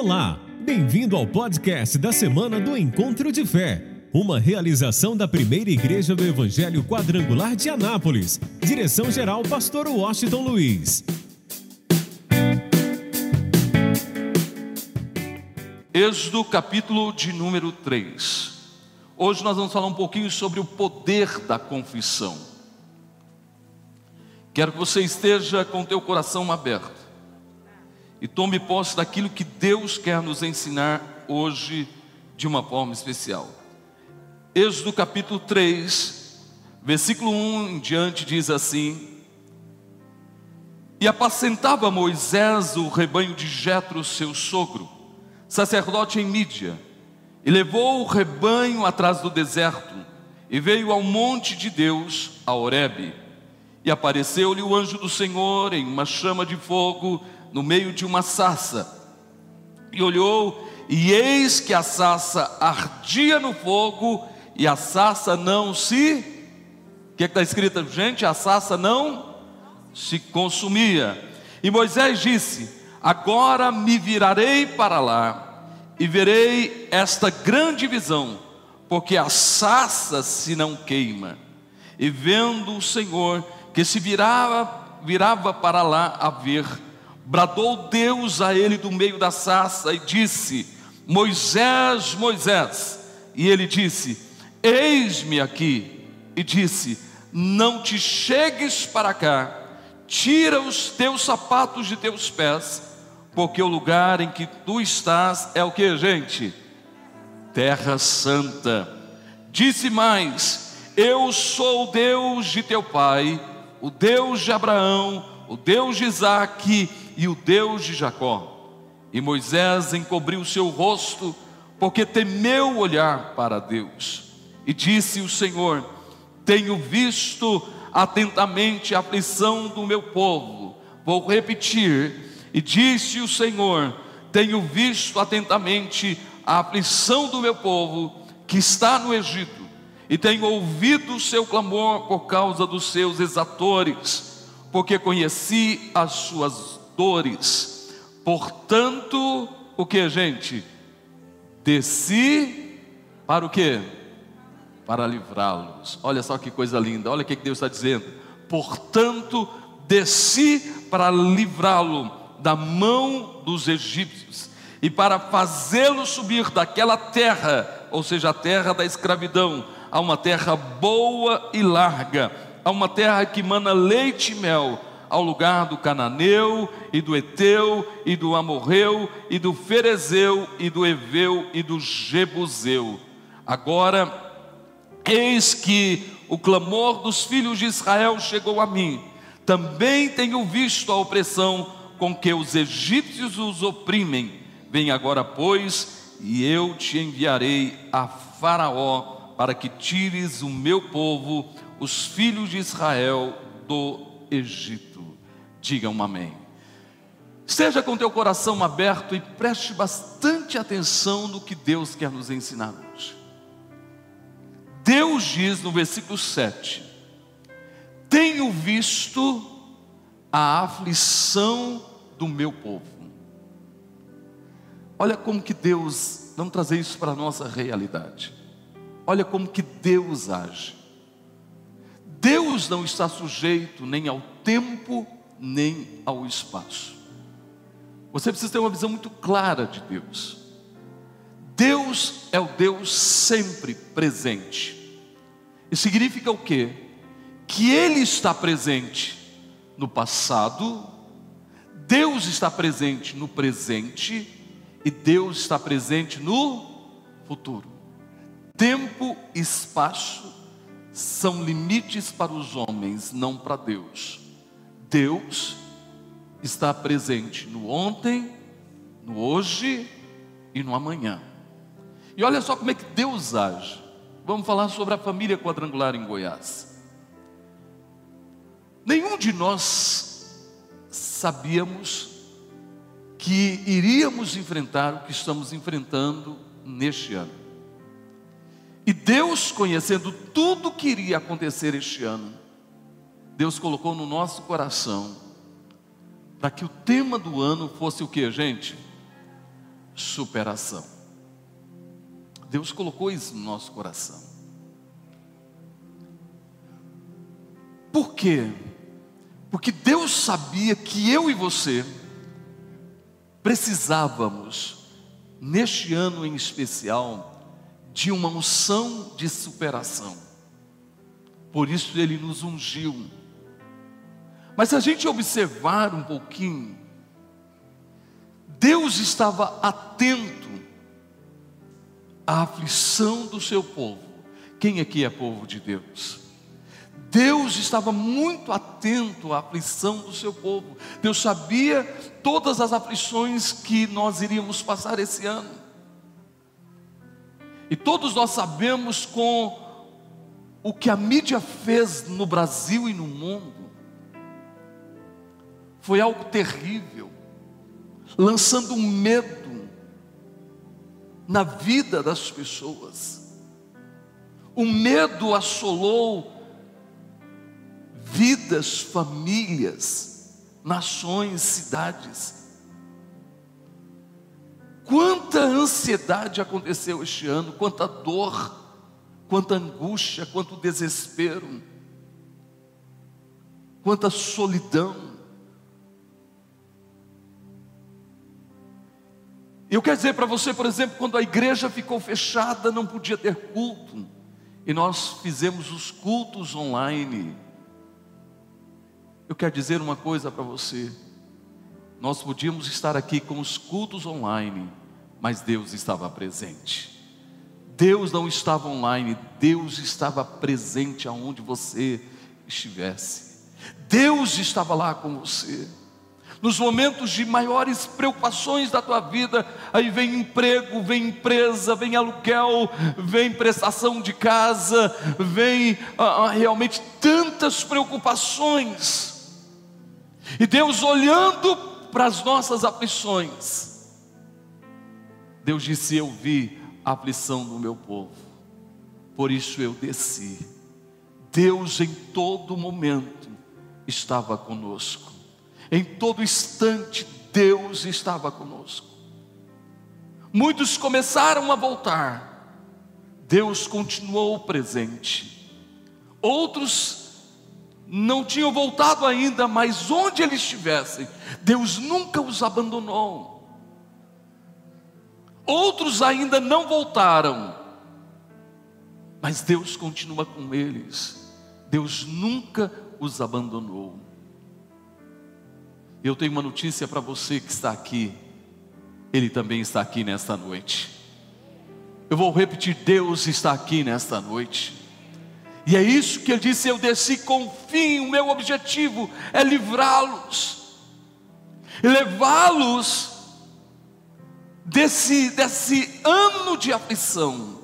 Olá, bem-vindo ao podcast da semana do Encontro de Fé, uma realização da primeira igreja do Evangelho Quadrangular de Anápolis. Direção-geral, Pastor Washington Luiz. Êxodo, capítulo de número 3. Hoje nós vamos falar um pouquinho sobre o poder da confissão. Quero que você esteja com o teu coração aberto e tome posse daquilo que Deus quer nos ensinar hoje de uma forma especial. Êxodo capítulo 3, versículo 1 em diante diz assim: E apacentava Moisés o rebanho de Jetro, seu sogro, sacerdote em Mídia, e levou o rebanho atrás do deserto, e veio ao monte de Deus, a Horebe. E apareceu-lhe o anjo do Senhor em uma chama de fogo, no meio de uma sarça. E olhou, e eis que a sarça ardia no fogo, e a sarça não se. O que é está escrito, gente? A sarça não se consumia. E Moisés disse: Agora me virarei para lá, e verei esta grande visão, porque a sarça se não queima. E vendo o Senhor que se virava, virava para lá a ver, Bradou Deus a ele do meio da sarça e disse: Moisés, Moisés. E ele disse: Eis-me aqui. E disse: Não te chegues para cá, tira os teus sapatos de teus pés, porque o lugar em que tu estás é o que, gente? Terra Santa. Disse mais: Eu sou o Deus de teu pai, o Deus de Abraão, o Deus de Isaque e o Deus de Jacó. E Moisés encobriu seu rosto, porque temeu olhar para Deus. E disse o Senhor: Tenho visto atentamente a aflição do meu povo. Vou repetir. E disse o Senhor: Tenho visto atentamente a aflição do meu povo que está no Egito, e tenho ouvido o seu clamor por causa dos seus exatores, porque conheci as suas dores. Portanto, o que, gente? Desci para o que? Para livrá-los. Olha só que coisa linda, olha o que Deus está dizendo. Portanto, desci para livrá-lo da mão dos egípcios e para fazê-lo subir daquela terra, ou seja, a terra da escravidão, a uma terra boa e larga, a uma terra que mana leite e mel, ao lugar do cananeu e do eteu e do amorreu e do ferezeu e do eveu e do jebuseu. Agora, eis que o clamor dos filhos de Israel chegou a mim. Também tenho visto a opressão com que os egípcios os oprimem. Vem agora, pois, e eu te enviarei a Faraó para que tires o meu povo, os filhos de Israel, do Egito. Diga um amém. Esteja com teu coração aberto e preste bastante atenção no que Deus quer nos ensinar hoje. Deus diz no versículo 7: Tenho visto a aflição do meu povo. Olha como que Deus, vamos trazer isso para a nossa realidade. Olha como que Deus age. Deus não está sujeito nem ao tempo, nem ao espaço. Você precisa ter uma visão muito clara de Deus. Deus é o Deus sempre presente. E significa o quê? Que Ele está presente no passado, Deus está presente no presente e Deus está presente no futuro. Tempo e espaço são limites para os homens, não para Deus. Deus está presente no ontem, no hoje e no amanhã. E olha só como é que Deus age. Vamos falar sobre a família quadrangular em Goiás. Nenhum de nós sabíamos que iríamos enfrentar o que estamos enfrentando neste ano. E Deus, conhecendo tudo que iria acontecer este ano, Deus colocou no nosso coração para que o tema do ano fosse o que, gente? superação. Deus colocou isso no nosso coração. Por quê? Porque Deus sabia que eu e você precisávamos, neste ano em especial, de uma unção de superação. Por isso ele nos ungiu. Mas se a gente observar um pouquinho, Deus estava atento à aflição do seu povo. Quem aqui é povo de Deus? Deus estava muito atento à aflição do seu povo. Deus sabia todas as aflições que nós iríamos passar esse ano. E todos nós sabemos com o que a mídia fez no Brasil e no mundo. Foi algo terrível, lançando um medo na vida das pessoas. O medo assolou vidas, famílias, nações, cidades. Quanta ansiedade aconteceu este ano, quanta dor, quanta angústia, quanto desespero, quanta solidão. Eu quero dizer para você, por exemplo, quando a igreja ficou fechada, não podia ter culto, e nós fizemos os cultos online. Eu quero dizer uma coisa para você. Nós podíamos estar aqui com os cultos online, mas Deus estava presente. Deus não estava online, Deus estava presente aonde você estivesse. Deus estava lá com você. Nos momentos de maiores preocupações da tua vida, aí vem emprego, vem empresa, vem aluguel, vem prestação de casa, vem ah, ah realmente tantas preocupações. E Deus olhando para as nossas aflições, Deus disse: Eu vi a aflição do meu povo, por isso eu desci. Deus em todo momento estava conosco, em todo instante Deus estava conosco. Muitos começaram a voltar, Deus continuou presente. Outros não tinham voltado ainda, mas onde eles estivessem, Deus nunca os abandonou. Outros ainda não voltaram, mas Deus continua com eles. Deus nunca os abandonou. Eu tenho uma notícia para você que está aqui. Ele também está aqui nesta noite. Eu vou repetir: Deus está aqui nesta noite. E é isso que ele disse: Eu desci com fim, o meu objetivo é livrá-los, levá-los desse, desse ano de aflição,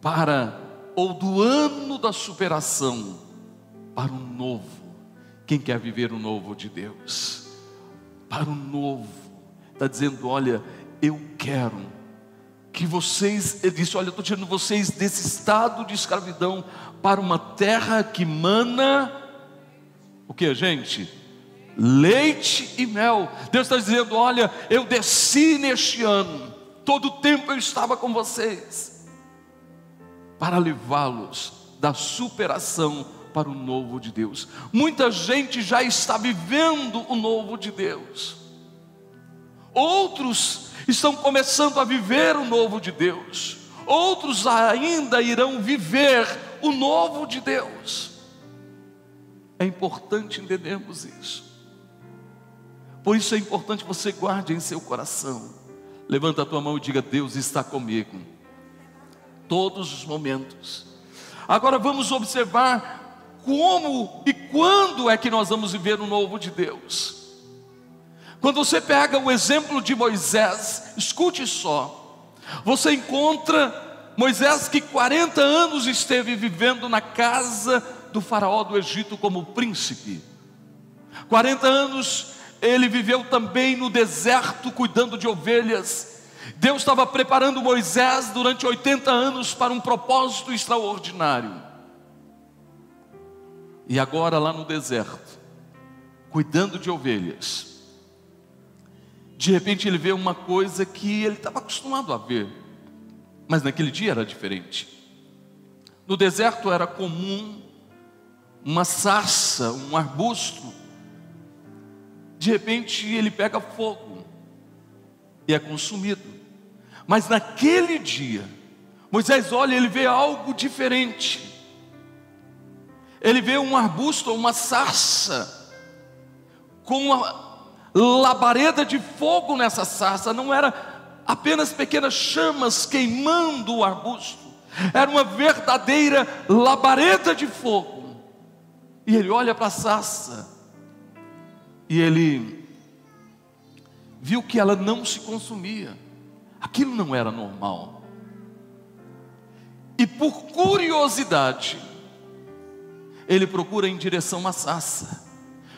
para, ou do ano da superação, para o novo. Quem quer viver o novo de Deus? Para o novo, está dizendo: Olha, eu quero que vocês, ele disse: Olha, eu estou tirando vocês desse estado de escravidão para uma terra que mana, o que, gente? Leite e mel. Deus está dizendo: Olha, eu desci neste ano, todo o tempo eu estava com vocês, para levá-los da superação para o novo de Deus. Muita gente já está vivendo o novo de Deus, outros estão começando a viver o novo de Deus, outros ainda irão viver o novo de Deus. É importante entendermos isso. Por isso é importante você guarde em seu coração. Levanta a tua mão e diga: Deus está comigo. Todos os momentos. Agora vamos observar como e quando é que nós vamos viver o novo de Deus. Quando você pega o exemplo de Moisés, escute só, você encontra Moisés que 40 anos esteve vivendo na casa do faraó do Egito como príncipe. 40 anos ele viveu também no deserto cuidando de ovelhas. Deus estava preparando Moisés durante 80 anos para um propósito extraordinário. E agora lá no deserto, cuidando de ovelhas, De repente ele vê uma coisa que ele estava acostumado a ver, mas naquele dia era diferente. No deserto era comum uma sarça, um arbusto. De repente ele pega fogo e é consumido. Mas naquele dia, Moisés olha, ele vê algo diferente. Ele vê um arbusto, uma sarça, com uma labareda de fogo nessa sarça. Não era apenas pequenas chamas queimando o arbusto, era uma verdadeira labareda de fogo. E ele olha para a sarça e ele viu que ela não se consumia. Aquilo não era normal. E por curiosidade, ele procura em direção à sarça.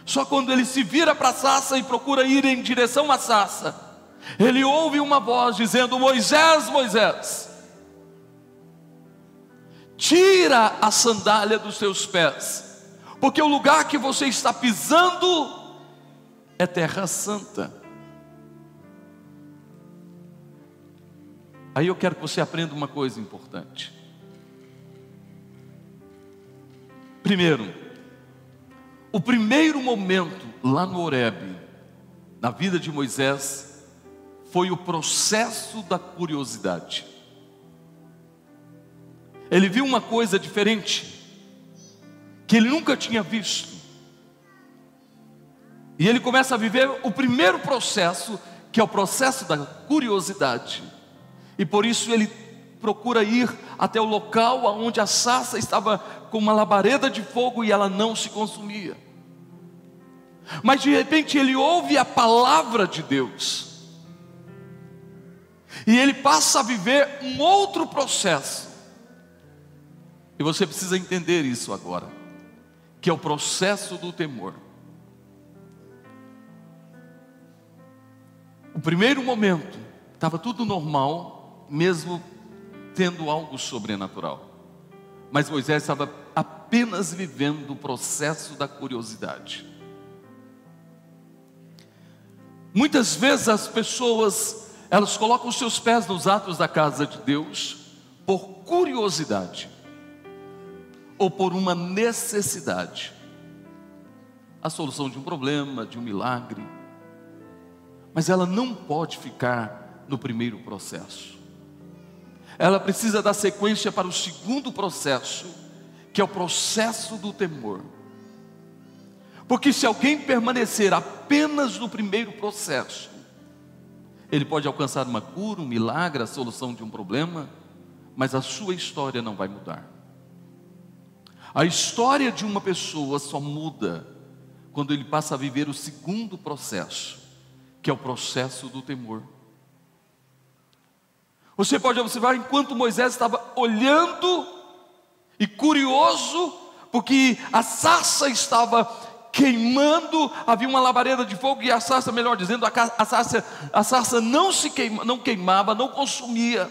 Só quando ele se vira para a sarça e procura ir em direção à sarça, ele ouve uma voz dizendo: Moisés, Moisés, tira a sandália dos seus pés, porque o lugar que você está pisando é terra santa. Aí eu quero que você aprenda uma coisa importante. Primeiro, o primeiro momento lá no Horebe, na vida de Moisés, foi o processo da curiosidade. Ele viu uma coisa diferente, que ele nunca tinha visto. E ele começa a viver o primeiro processo, que é o processo da curiosidade. E por isso ele procura ir até o local onde a sarça estava com uma labareda de fogo e ela não se consumia. Mas de repente ele ouve a palavra de Deus. E ele passa a viver um outro processo. E você precisa entender isso agora, que é o processo do temor. O primeiro momento estava tudo normal, mesmo tendo algo sobrenatural. Mas Moisés estava apenas vivendo o processo da curiosidade. Muitas vezes as pessoas, elas colocam os seus pés nos atos da casa de Deus por curiosidade ou por uma necessidade. A solução de um problema, de um milagre. Mas ela não pode ficar no primeiro processo ela precisa dar sequência para o segundo processo, que é o processo do temor. Porque se alguém permanecer apenas no primeiro processo, ele pode alcançar uma cura, um milagre, a solução de um problema, mas a sua história não vai mudar. A história de uma pessoa só muda quando ele passa a viver o segundo processo, que é o processo do temor. Você pode observar enquanto Moisés estava olhando e curioso, porque a sarça estava queimando, havia uma labareda de fogo e a sarça, melhor dizendo, a sarça, a sarça não se queima, não queimava, não consumia.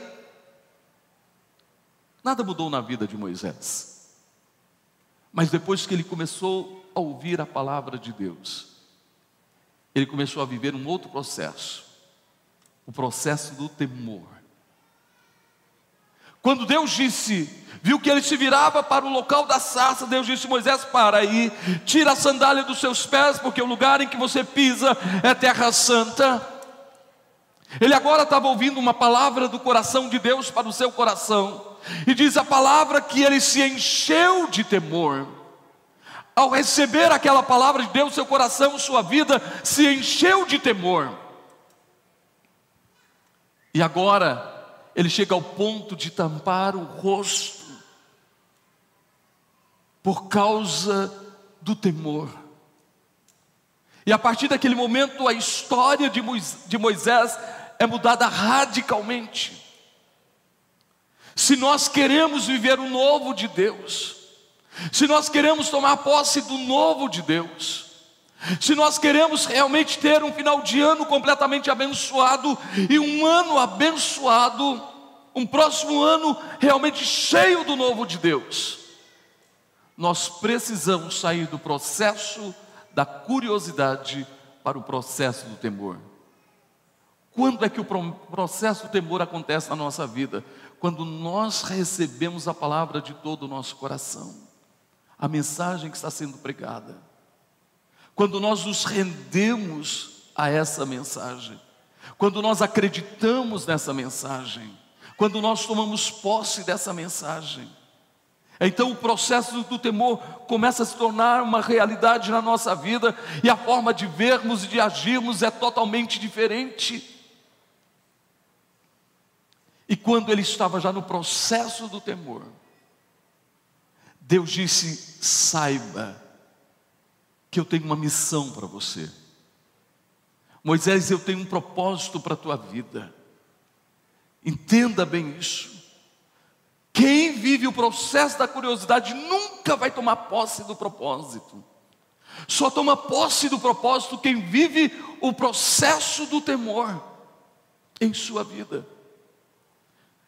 Nada mudou na vida de Moisés. Mas depois que ele começou a ouvir a palavra de Deus, ele começou a viver um outro processo, o processo do temor. Quando Deus disse, viu que ele se virava para o local da sarça, Deus disse: Moisés, para aí, tira a sandália dos seus pés, porque o lugar em que você pisa é terra santa. Ele agora estava ouvindo uma palavra do coração de Deus para o seu coração, e diz a palavra que ele se encheu de temor. Ao receber aquela palavra de Deus, seu coração, sua vida se encheu de temor. E agora, ele chega ao ponto de tampar o rosto por causa do temor. E a partir daquele momento, a história de Moisés é mudada radicalmente. Se nós queremos viver o novo de Deus, se nós queremos tomar posse do novo de Deus, se nós queremos realmente ter um final de ano completamente abençoado e um ano abençoado, um próximo ano realmente cheio do novo de Deus, nós precisamos sair do processo da curiosidade para o processo do temor. Quando é que o processo do temor acontece na nossa vida? Quando nós recebemos a palavra de todo o nosso coração, a mensagem que está sendo pregada. Quando nós nos rendemos a essa mensagem, quando nós acreditamos nessa mensagem, quando nós tomamos posse dessa mensagem. Então o processo do temor começa a se tornar uma realidade na nossa vida e a forma de vermos e de agirmos é totalmente diferente. E quando ele estava já no processo do temor, Deus disse: saiba que eu tenho uma missão para você. Moisés, eu tenho um propósito para a tua vida. Entenda bem isso. Quem vive o processo da curiosidade nunca vai tomar posse do propósito. Só toma posse do propósito quem vive o processo do temor em sua vida.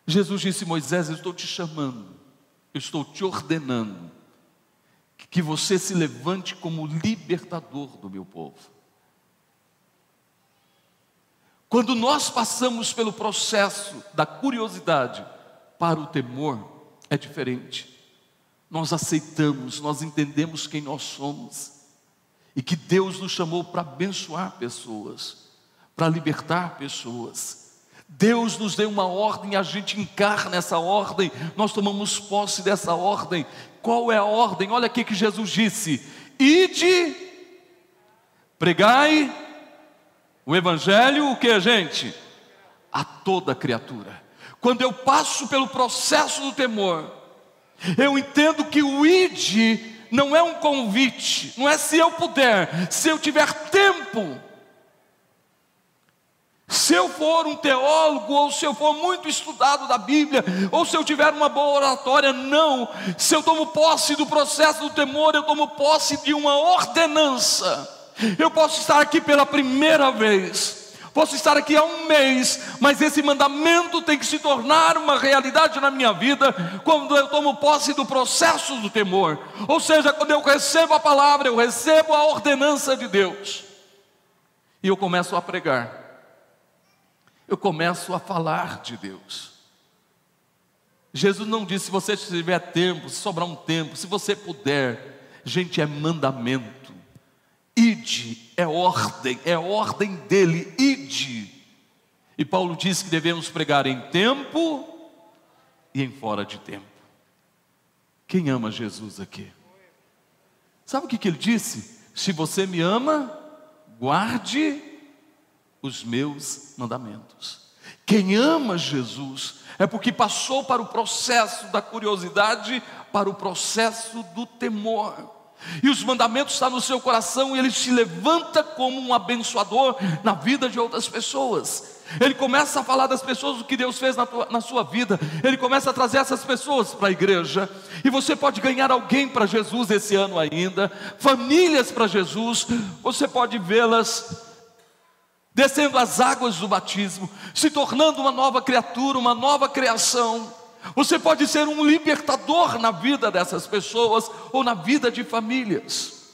Jesus disse: Moisés, eu estou te chamando, eu estou te ordenando, que você se levante como libertador do meu povo. Quando nós passamos pelo processo da curiosidade para o temor, é diferente. Nós aceitamos, nós entendemos quem nós somos e que Deus nos chamou para abençoar pessoas, para libertar pessoas Deus nos deu uma ordem, a gente encarna essa ordem, nós tomamos posse dessa ordem. Qual é a ordem? Olha aqui que Jesus disse: Ide, pregai o Evangelho, o que, gente? A toda criatura. Quando eu passo pelo processo do temor, eu entendo que o ide não é um convite, não é se eu puder, se eu tiver tempo. Se eu for um teólogo, ou se eu for muito estudado da Bíblia, ou se eu tiver uma boa oratória, não. Se eu tomo posse do processo do temor, eu tomo posse de uma ordenança. Eu posso estar aqui pela primeira vez, posso estar aqui há um mês, mas esse mandamento tem que se tornar uma realidade na minha vida quando eu tomo posse do processo do temor. Ou seja, quando eu recebo a palavra, eu recebo a ordenança de Deus, e eu começo a pregar eu começo a falar de Deus. Jesus não disse: se você tiver tempo, se sobrar um tempo, se você puder, gente, é mandamento. Ide, é ordem, é ordem dele, ide. E Paulo diz que devemos pregar em tempo e em fora de tempo. Quem ama Jesus aqui? Sabe o que, que ele disse? Se você me ama, guarde os meus mandamentos. Quem ama Jesus é porque passou para o processo da curiosidade, para o processo do temor. E os mandamentos estão no seu coração e ele se levanta como um abençoador na vida de outras pessoas. Ele começa a falar das pessoas o que Deus fez na, tua, na sua vida. Ele começa a trazer essas pessoas para a igreja. E você pode ganhar alguém para Jesus esse ano ainda, famílias para Jesus. Você pode vê-las descendo as águas do batismo, se tornando uma nova criatura, uma nova criação. Você pode ser um libertador na vida dessas pessoas ou na vida de famílias.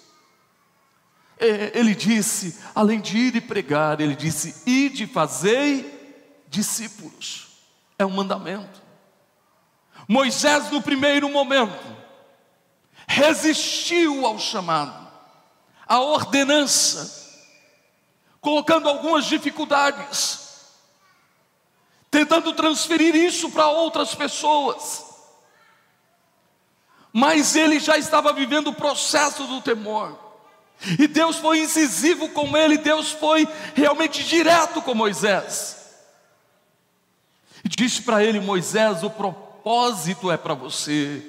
É, ele disse, além de ir e pregar, ele disse: ide fazei discípulos. É um mandamento. Moisés, no primeiro momento, resistiu ao chamado, à ordenança, colocando algumas dificuldades, tentando transferir isso para outras pessoas. Mas ele já estava vivendo o processo do temor. E Deus foi incisivo com ele, Deus foi realmente direto com Moisés. E disse para ele: Moisés, o propósito é para você,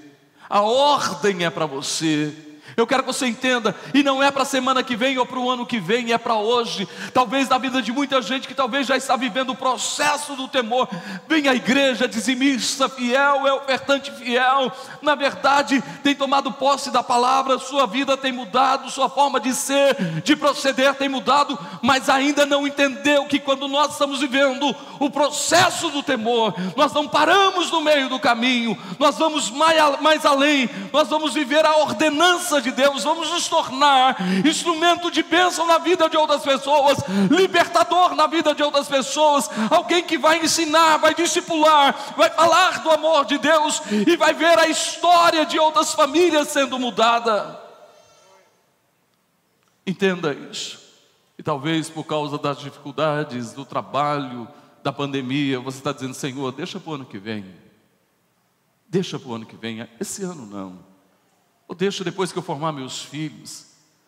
a ordem é para você, eu quero que você entenda, e não é para a semana que vem ou para o ano que vem, é para hoje. Talvez na vida de muita gente que talvez já está vivendo o processo do temor. Vem à igreja, dizimista fiel, é ofertante fiel. Na verdade, tem tomado posse da palavra, sua vida tem mudado, sua forma de ser, de proceder tem mudado, mas ainda não entendeu que quando nós estamos vivendo o processo do temor, nós não paramos no meio do caminho, nós vamos mais, além, nós vamos viver a ordenança de Deus, vamos nos tornar instrumento de bênção na vida de outras pessoas, libertador na vida de outras pessoas, alguém que vai ensinar, vai discipular, vai falar do amor de Deus e vai ver a história de outras famílias sendo mudada. Entenda isso. E talvez por causa das dificuldades do trabalho, da pandemia, você está dizendo, Senhor, deixa para o ano que vem. Deixa para o ano que vem. Esse ano não. Ou deixa depois que eu formar meus filhos.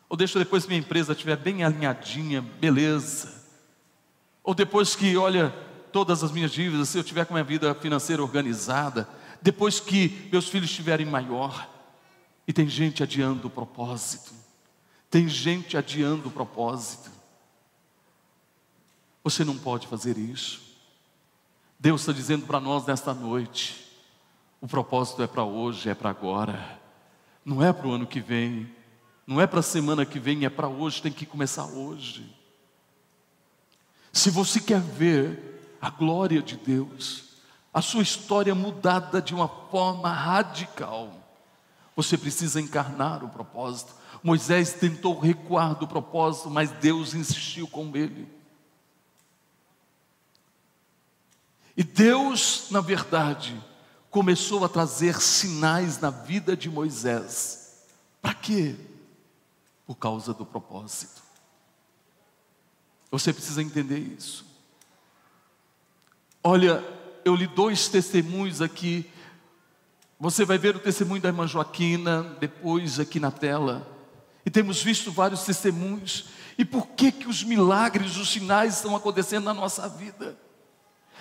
Ou deixa depois que minha empresa estiver bem alinhadinha, beleza. Ou depois que, olha, todas as minhas dívidas, se eu tiver com a minha vida financeira organizada. Depois que meus filhos estiverem maior. E tem gente adiando o propósito. Tem gente adiando o propósito. Você não pode fazer isso. Deus está dizendo para nós nesta noite: o propósito é para hoje, é para agora, não é para o ano que vem, não é para a semana que vem, é para hoje, tem que começar hoje. Se você quer ver a glória de Deus, a sua história mudada de uma forma radical, você precisa encarnar o propósito. Moisés tentou recuar do propósito, mas Deus insistiu com ele. E Deus, na verdade, começou a trazer sinais na vida de Moisés. Para quê? Por causa do propósito. Você precisa entender isso. Olha, eu li dois testemunhos aqui. Você vai ver o testemunho da irmã Joaquina depois aqui na tela. E temos visto vários testemunhos. E por que que os milagres, os sinais estão acontecendo na nossa vida?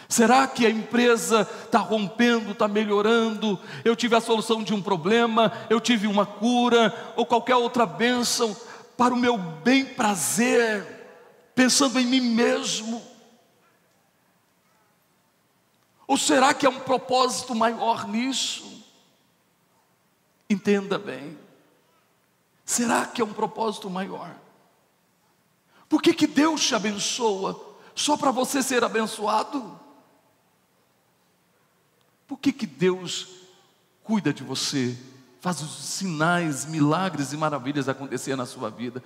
Será que a empresa está rompendo, está melhorando? Eu tive a solução de um problema, eu tive uma cura, ou qualquer outra bênção, para o meu bem prazer, pensando em mim mesmo? Ou será que há um propósito maior nisso? Entenda bem. Será que é um propósito maior? Por que, que Deus te abençoa? Só para você ser abençoado? Por que, que Deus cuida de você, faz os sinais, milagres e maravilhas acontecer na sua vida?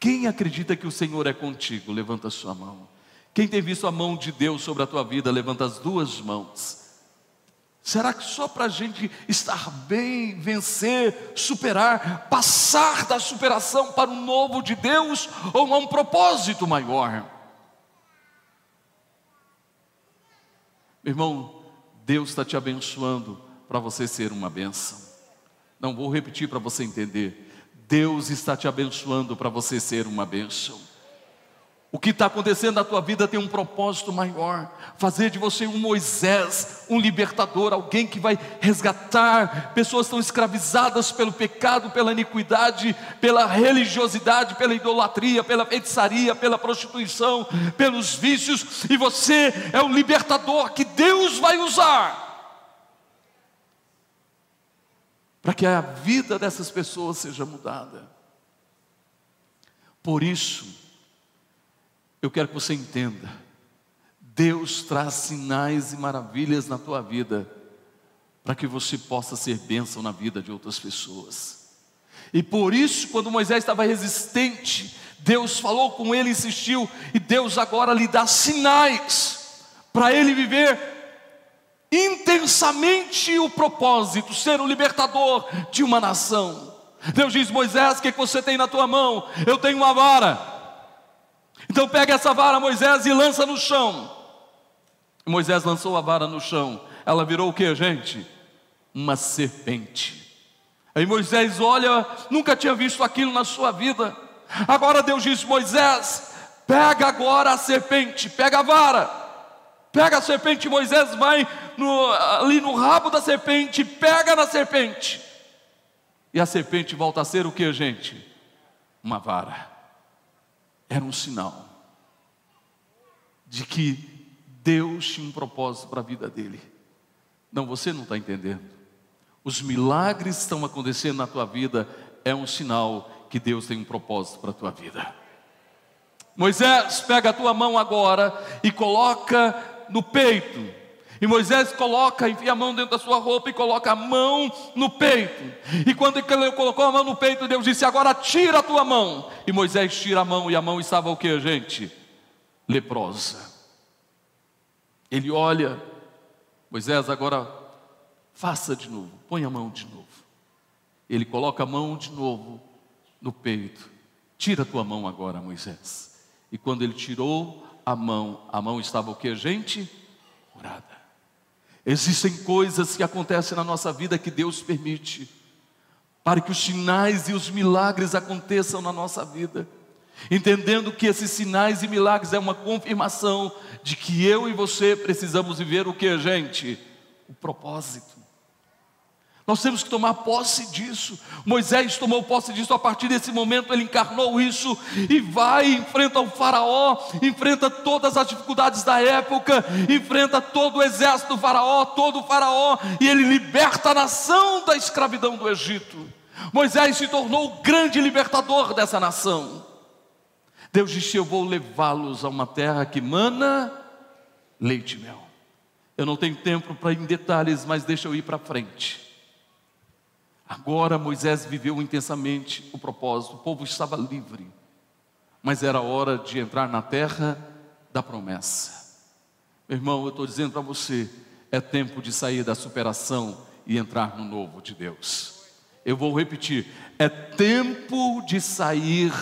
Quem acredita que o Senhor é contigo, levanta a sua mão. Quem tem visto a mão de Deus sobre a tua vida, levanta as duas mãos. Será que só para a gente estar bem, vencer, superar, passar da superação para o novo de Deus, ou há um propósito maior? Irmão, Deus está te abençoando para você ser uma benção. Não vou repetir para você entender. Deus está te abençoando para você ser uma benção. O que está acontecendo na tua vida tem um propósito maior: fazer de você um Moisés, um libertador, alguém que vai resgatar pessoas tão escravizadas pelo pecado, pela iniquidade, pela religiosidade, pela idolatria, pela feitiçaria, pela prostituição, pelos vícios, e você é o libertador que Deus vai usar para que a vida dessas pessoas seja mudada. Por isso, eu quero que você entenda: Deus traz sinais e maravilhas na tua vida, para que você possa ser bênção na vida de outras pessoas. E por isso, quando Moisés estava resistente, Deus falou com ele, insistiu, e Deus agora lhe dá sinais para ele viver intensamente o propósito, ser o libertador de uma nação. Deus diz: Moisés, o que, que você tem na tua mão? Eu tenho uma vara. Então pega essa vara, Moisés, e lança no chão. Moisés lançou a vara no chão. Ela virou o que, gente? Uma serpente. Aí Moisés olha, nunca tinha visto aquilo na sua vida. Agora Deus diz: Moisés, pega agora a serpente, pega a vara. Pega a serpente, Moisés vai no, ali no rabo da serpente, pega na serpente. E a serpente volta a ser o que, gente? Uma vara era um sinal de que Deus tinha um propósito para a vida dele. Não, você não está entendendo. Os milagres estão acontecendo na tua vida, é um sinal que Deus tem um propósito para a tua vida. Moisés, pega a tua mão agora e coloca no peito, E Moisés coloca, enfia a mão dentro da sua roupa e coloca a mão no peito. E quando ele colocou a mão no peito, Deus disse: Agora tira a tua mão. E Moisés tira a mão, e a mão estava o que, gente? Leprosa. Ele olha, Moisés, agora faça de novo, põe a mão de novo. Ele coloca a mão de novo no peito. Tira a tua mão agora, Moisés. E quando ele tirou a mão, a mão estava o que, gente? Curada. Existem coisas que acontecem na nossa vida que Deus permite, para que os sinais e os milagres aconteçam na nossa vida, entendendo que esses sinais e milagres é uma confirmação de que eu e você precisamos viver o que, gente? O propósito. Nós temos que tomar posse disso. Moisés tomou posse disso, a partir desse momento ele encarnou isso e vai, enfrenta o Faraó, enfrenta todas as dificuldades da época, enfrenta todo o exército do Faraó, todo o Faraó, e ele liberta a nação da escravidão do Egito. Moisés se tornou o grande libertador dessa nação. Deus disse: Eu vou levá-los a uma terra que mana leite e mel. Eu não tenho tempo para ir em detalhes, mas deixa eu ir para frente. Agora Moisés viveu intensamente o propósito, o povo estava livre, mas era hora de entrar na terra da promessa. Meu irmão, eu estou dizendo para você: é tempo de sair da superação e entrar no novo de Deus. Eu vou repetir: é tempo de sair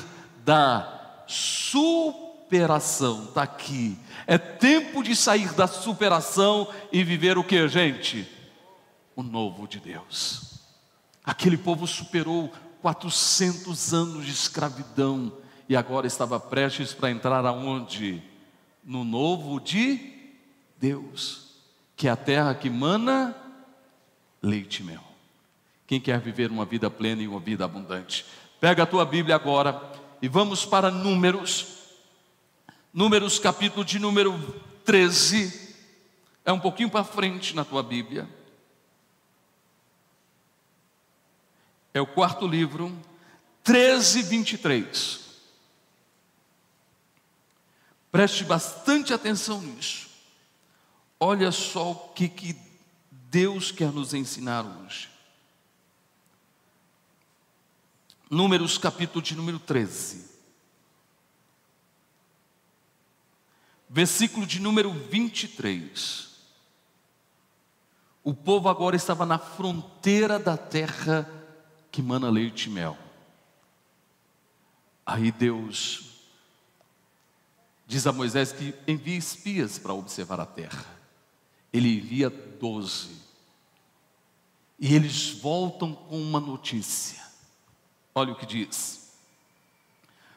da superação, está aqui. É tempo de sair da superação e viver o que, gente? O novo de Deus. Aquele povo superou 400 anos de escravidão e agora estava prestes para entrar aonde? No novo de Deus, que é a terra que mana leite e mel. Quem quer viver uma vida plena e uma vida abundante? Pega a tua Bíblia agora e vamos para Números. Números capítulo de número 13. É um pouquinho para frente na tua Bíblia. É o quarto livro, 13, 23. Preste bastante atenção nisso. Olha só o que, que Deus quer nos ensinar hoje. Números, capítulo de número 13. Versículo de número 23. O povo agora estava na fronteira da terra que mana leite e mel. Aí Deus diz a Moisés que envia espias para observar a terra. Ele envia doze. E eles voltam com uma notícia. Olha o que diz.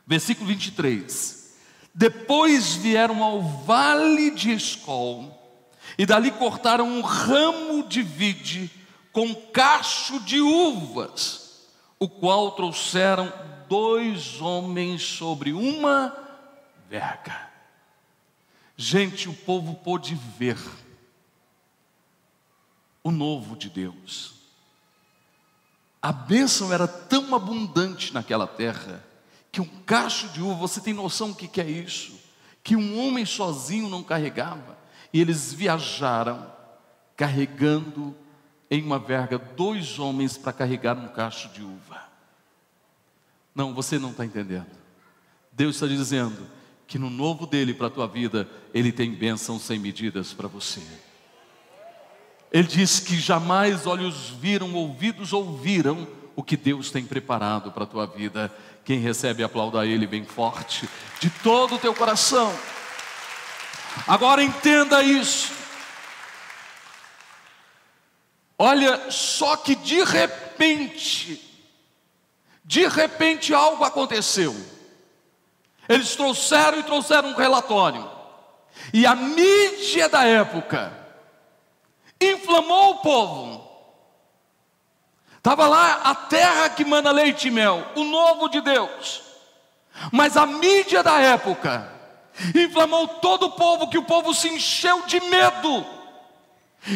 Versículo 23. Depois vieram ao vale de Escol, e dali cortaram um ramo de vide com cacho de uvas o qual trouxeram dois homens sobre uma verga. Gente, o povo pôde ver o novo de Deus. A bênção era tão abundante naquela terra que um cacho de uva, você tem noção do que é isso? Que um homem sozinho não carregava. E eles viajaram carregando em uma verga dois homens para carregar um cacho de uva. Não, você não está entendendo. Deus está dizendo que no novo dele para a tua vida, ele tem bênçãos sem medidas para você. Ele diz que jamais olhos viram, ouvidos ouviram o que Deus tem preparado para a tua vida. Quem recebe, aplauda Ele bem forte, de todo o teu coração. Agora entenda isso. Olha, só que de repente, de repente algo aconteceu. Eles trouxeram e trouxeram um relatório. E a mídia da época inflamou o povo. Estava lá a terra que mana leite e mel, o novo de Deus. Mas a mídia da época inflamou todo o povo, que o povo se encheu de medo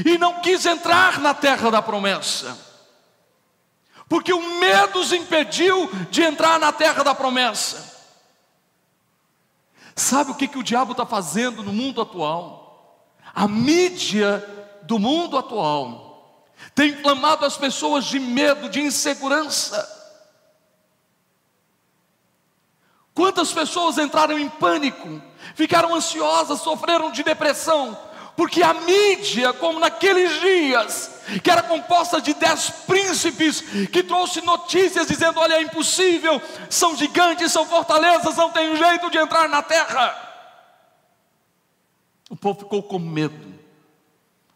e não quis entrar na terra da promessa, porque o medo os impediu de entrar na terra da promessa. Sabe o que, que o diabo está fazendo no mundo atual? A mídia do mundo atual tem inflamado as pessoas de medo, de insegurança. Quantas pessoas entraram em pânico, ficaram ansiosas, sofreram de depressão, porque a mídia, como naqueles dias, que era composta de dez príncipes, que trouxe notícias dizendo: olha, é impossível, são gigantes, são fortalezas, não tem jeito de entrar na terra. O povo ficou com medo.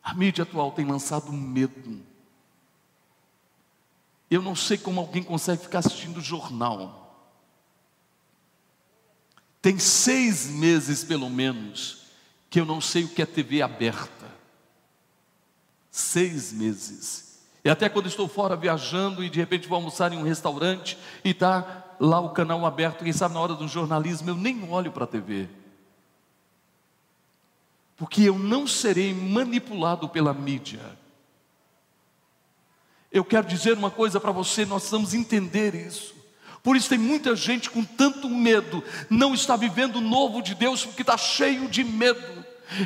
A mídia atual tem lançado medo. Eu não sei como alguém consegue ficar assistindo jornal tem seis meses, pelo menos, que eu não sei o que é TV aberta. Seis meses. E até quando estou fora viajando e de repente vou almoçar em um restaurante e está lá o canal aberto, quem sabe na hora do jornalismo, eu nem olho para a TV. Porque eu não serei manipulado pela mídia. Eu quero dizer uma coisa para você, nós precisamos entender isso. Por isso tem muita gente com tanto medo, não está vivendo o novo de Deus porque está cheio de medo.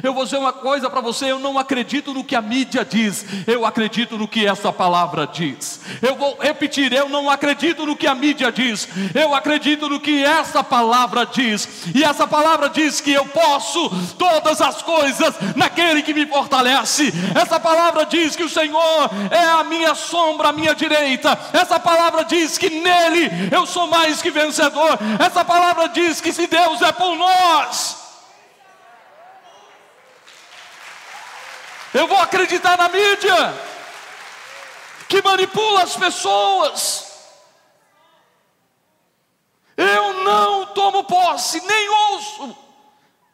Eu vou dizer uma coisa para você: eu não acredito no que a mídia diz, eu acredito no que essa palavra diz. Eu vou repetir: eu não acredito no que a mídia diz, eu acredito no que essa palavra diz. E essa palavra diz que eu posso todas as coisas naquele que me fortalece. Essa palavra diz que o Senhor é a minha sombra, a minha direita. Essa palavra diz que nele eu sou mais que vencedor. Essa palavra diz que se Deus é por nós, Eu vou acreditar na mídia que manipula as pessoas. Eu não tomo posse, nem ouço.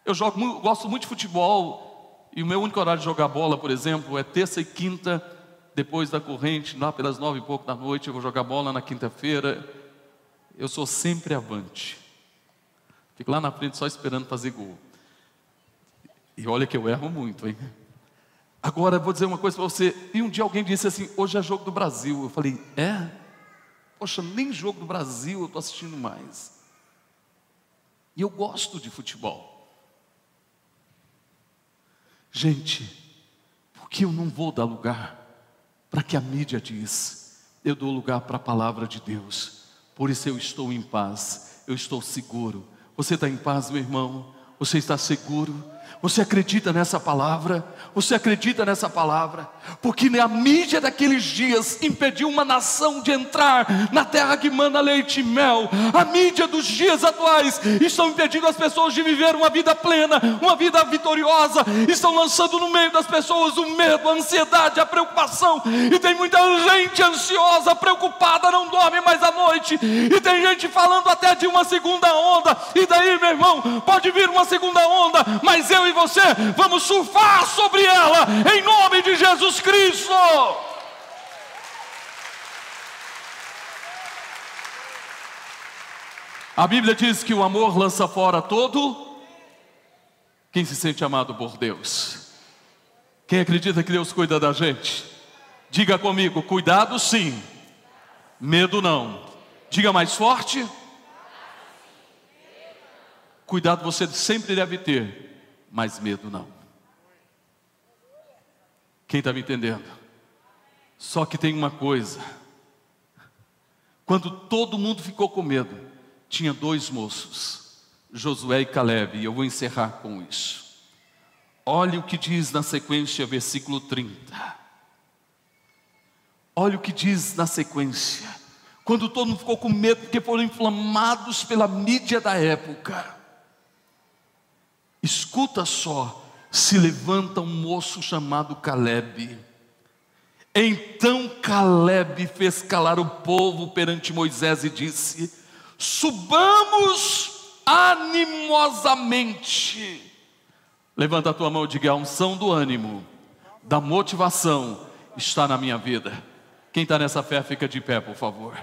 Eu jogo, gosto muito de futebol e o meu único horário de jogar bola, por exemplo, é terça e quinta, depois da corrente, lá pelas nove e pouco da noite, eu vou jogar bola na quinta-feira. Eu sou sempre avante. Fico lá na frente só esperando fazer gol. E olha que eu erro muito, hein? Agora, vou dizer uma coisa para você. E um dia alguém disse assim: hoje é jogo do Brasil. Eu falei: é? Poxa, nem jogo do Brasil eu estou assistindo mais. E eu gosto de futebol. Gente, por que eu não vou dar lugar para que a mídia diz? Eu dou lugar para a palavra de Deus. Por isso eu estou em paz, eu estou seguro. Você está em paz, meu irmão? Você está seguro? Você acredita nessa palavra? Você acredita nessa palavra? Porque a mídia daqueles dias impediu uma nação de entrar na terra que manda leite e mel. A mídia dos dias atuais estão impedindo as pessoas de viver uma vida plena, uma vida vitoriosa. Estão lançando no meio das pessoas o medo, a ansiedade, a preocupação. E tem muita gente ansiosa, preocupada, não dorme mais à noite. E tem gente falando até de uma segunda onda. E daí, meu irmão, pode vir uma segunda onda, mas eu e você vamos surfar sobre ela, em nome de Jesus Cristo. A Bíblia diz que o amor lança fora todo. Quem se sente amado por Deus? Quem acredita que Deus cuida da gente? Diga comigo: cuidado sim, medo não. Diga mais forte. Cuidado você sempre deve ter, mas medo não. Quem está me entendendo? Só que tem uma coisa: quando todo mundo ficou com medo, tinha dois moços, Josué e Caleb, e eu vou encerrar com isso. Olha o que diz na sequência, versículo 30. Olha o que diz na sequência. Quando todo mundo ficou com medo, porque foram inflamados pela mídia da época. Escuta só, se levanta um moço chamado Caleb. Então Caleb fez calar o povo perante Moisés e disse: Subamos animosamente. Levanta a tua mão e diga: a unção do ânimo, da motivação está na minha vida. Quem está nessa fé, fica de pé, por favor.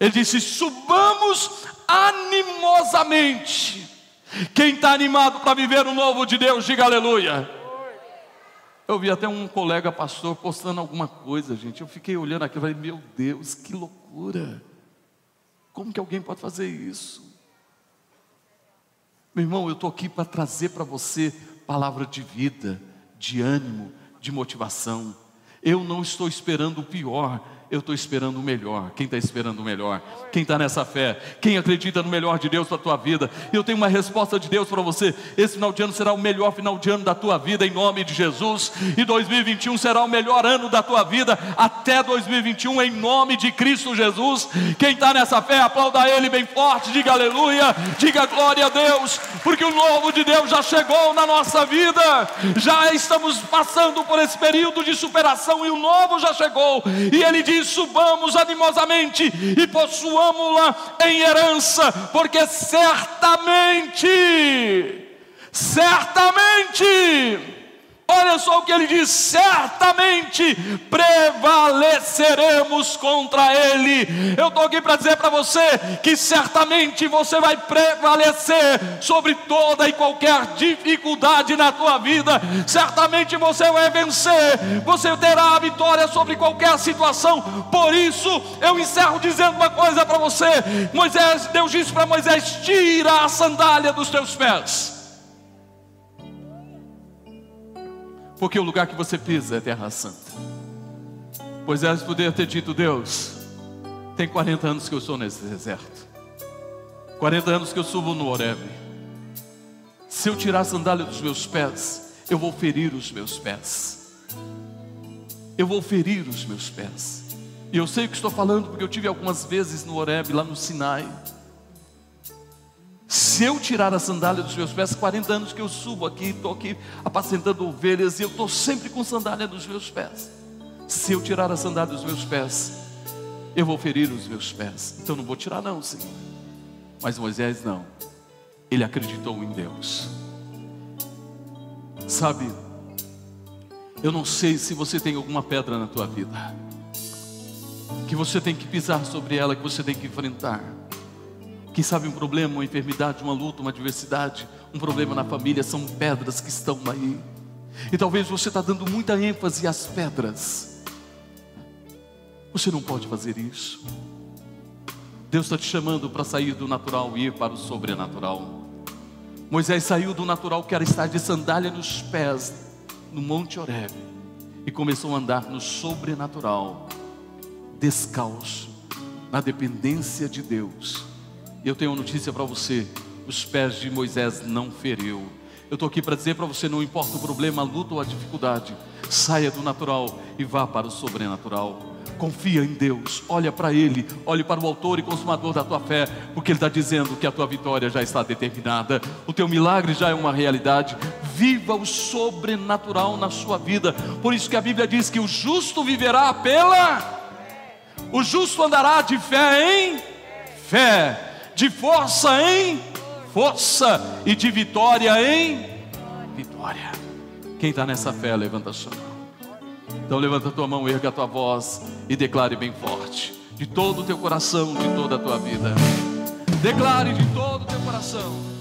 Ele disse: Subamos animosamente. Quem está animado para viver o novo de Deus, diga aleluia. Eu vi até um colega pastor postando alguma coisa, gente. Eu fiquei olhando aqui e falei, meu Deus, que loucura. Como que alguém pode fazer isso? Meu irmão, eu estou aqui para trazer para você palavra de vida, de ânimo, de motivação. Eu não estou esperando o pior, eu estou esperando o melhor. Quem está esperando o melhor? Quem está nessa fé? Quem acredita no melhor de Deus para a tua vida? Eu tenho uma resposta de Deus para você. Esse final de ano será o melhor final de ano da tua vida, em nome de Jesus. E 2021 será o melhor ano da tua vida, até 2021, em nome de Cristo Jesus. Quem está nessa fé, aplauda Ele bem forte, diga aleluia, diga glória a Deus, porque o novo de Deus já chegou na nossa vida. Já estamos passando por esse período de superação e o novo já chegou. E Ele diz subamos animosamente e possuamos-la em herança, porque certamente, certamente, Olha só o que ele diz: certamente prevaleceremos contra ele. Eu estou aqui para dizer para você que certamente você vai prevalecer sobre toda e qualquer dificuldade na tua vida. Certamente você vai vencer, você terá a vitória sobre qualquer situação. Por isso, eu encerro dizendo uma coisa para você: Moisés, Deus disse para Moisés: tira a sandália dos teus pés. Porque o lugar que você pisa é terra santa. Moisés poderia ter dito: Deus, tem 40 anos que eu sou nesse deserto, 40 anos que eu subo no Horeb. Se eu tirar a sandália dos meus pés, eu vou ferir os meus pés. Eu vou ferir os meus pés. E eu sei o que estou falando porque eu tive algumas vezes no Horeb, lá no Sinai. Se eu tirar a sandália dos meus pés, 40 anos que eu subo aqui, estou aqui apacentando ovelhas e eu estou sempre com sandália nos meus pés. Se eu tirar a sandália dos meus pés, eu vou ferir os meus pés. Então não vou tirar, não, Senhor. Mas Moisés não, ele acreditou em Deus. Sabe, eu não sei se você tem alguma pedra na tua vida, que você tem que pisar sobre ela, que você tem que enfrentar. Quem sabe um problema, uma enfermidade, uma luta, uma adversidade, um problema na família, são pedras que estão aí. E talvez você está dando muita ênfase às pedras. Você não pode fazer isso. Deus está te chamando para sair do natural e ir para o sobrenatural. Moisés saiu do natural, que era estar de sandália nos pés, no Monte Horeb, e começou a andar no sobrenatural, descalço, na dependência de Deus eu tenho uma notícia para você: os pés de Moisés não feriu. Eu estou aqui para dizer para você: não importa o problema, a luta ou a dificuldade, saia do natural e vá para o sobrenatural. Confia em Deus, olha para Ele, olhe para o Autor e Consumador da tua fé, porque Ele está dizendo que a tua vitória já está determinada, o teu milagre já é uma realidade. Viva o sobrenatural na sua vida, por isso que a Bíblia diz que o justo viverá pela, o justo andará de fé em fé de força em força e de vitória em vitória. Quem está nessa fé, levanta a sua mão. Então levanta a tua mão, erga a tua voz e declare bem forte, de todo o teu coração, de toda a tua vida. Declare de todo o teu coração.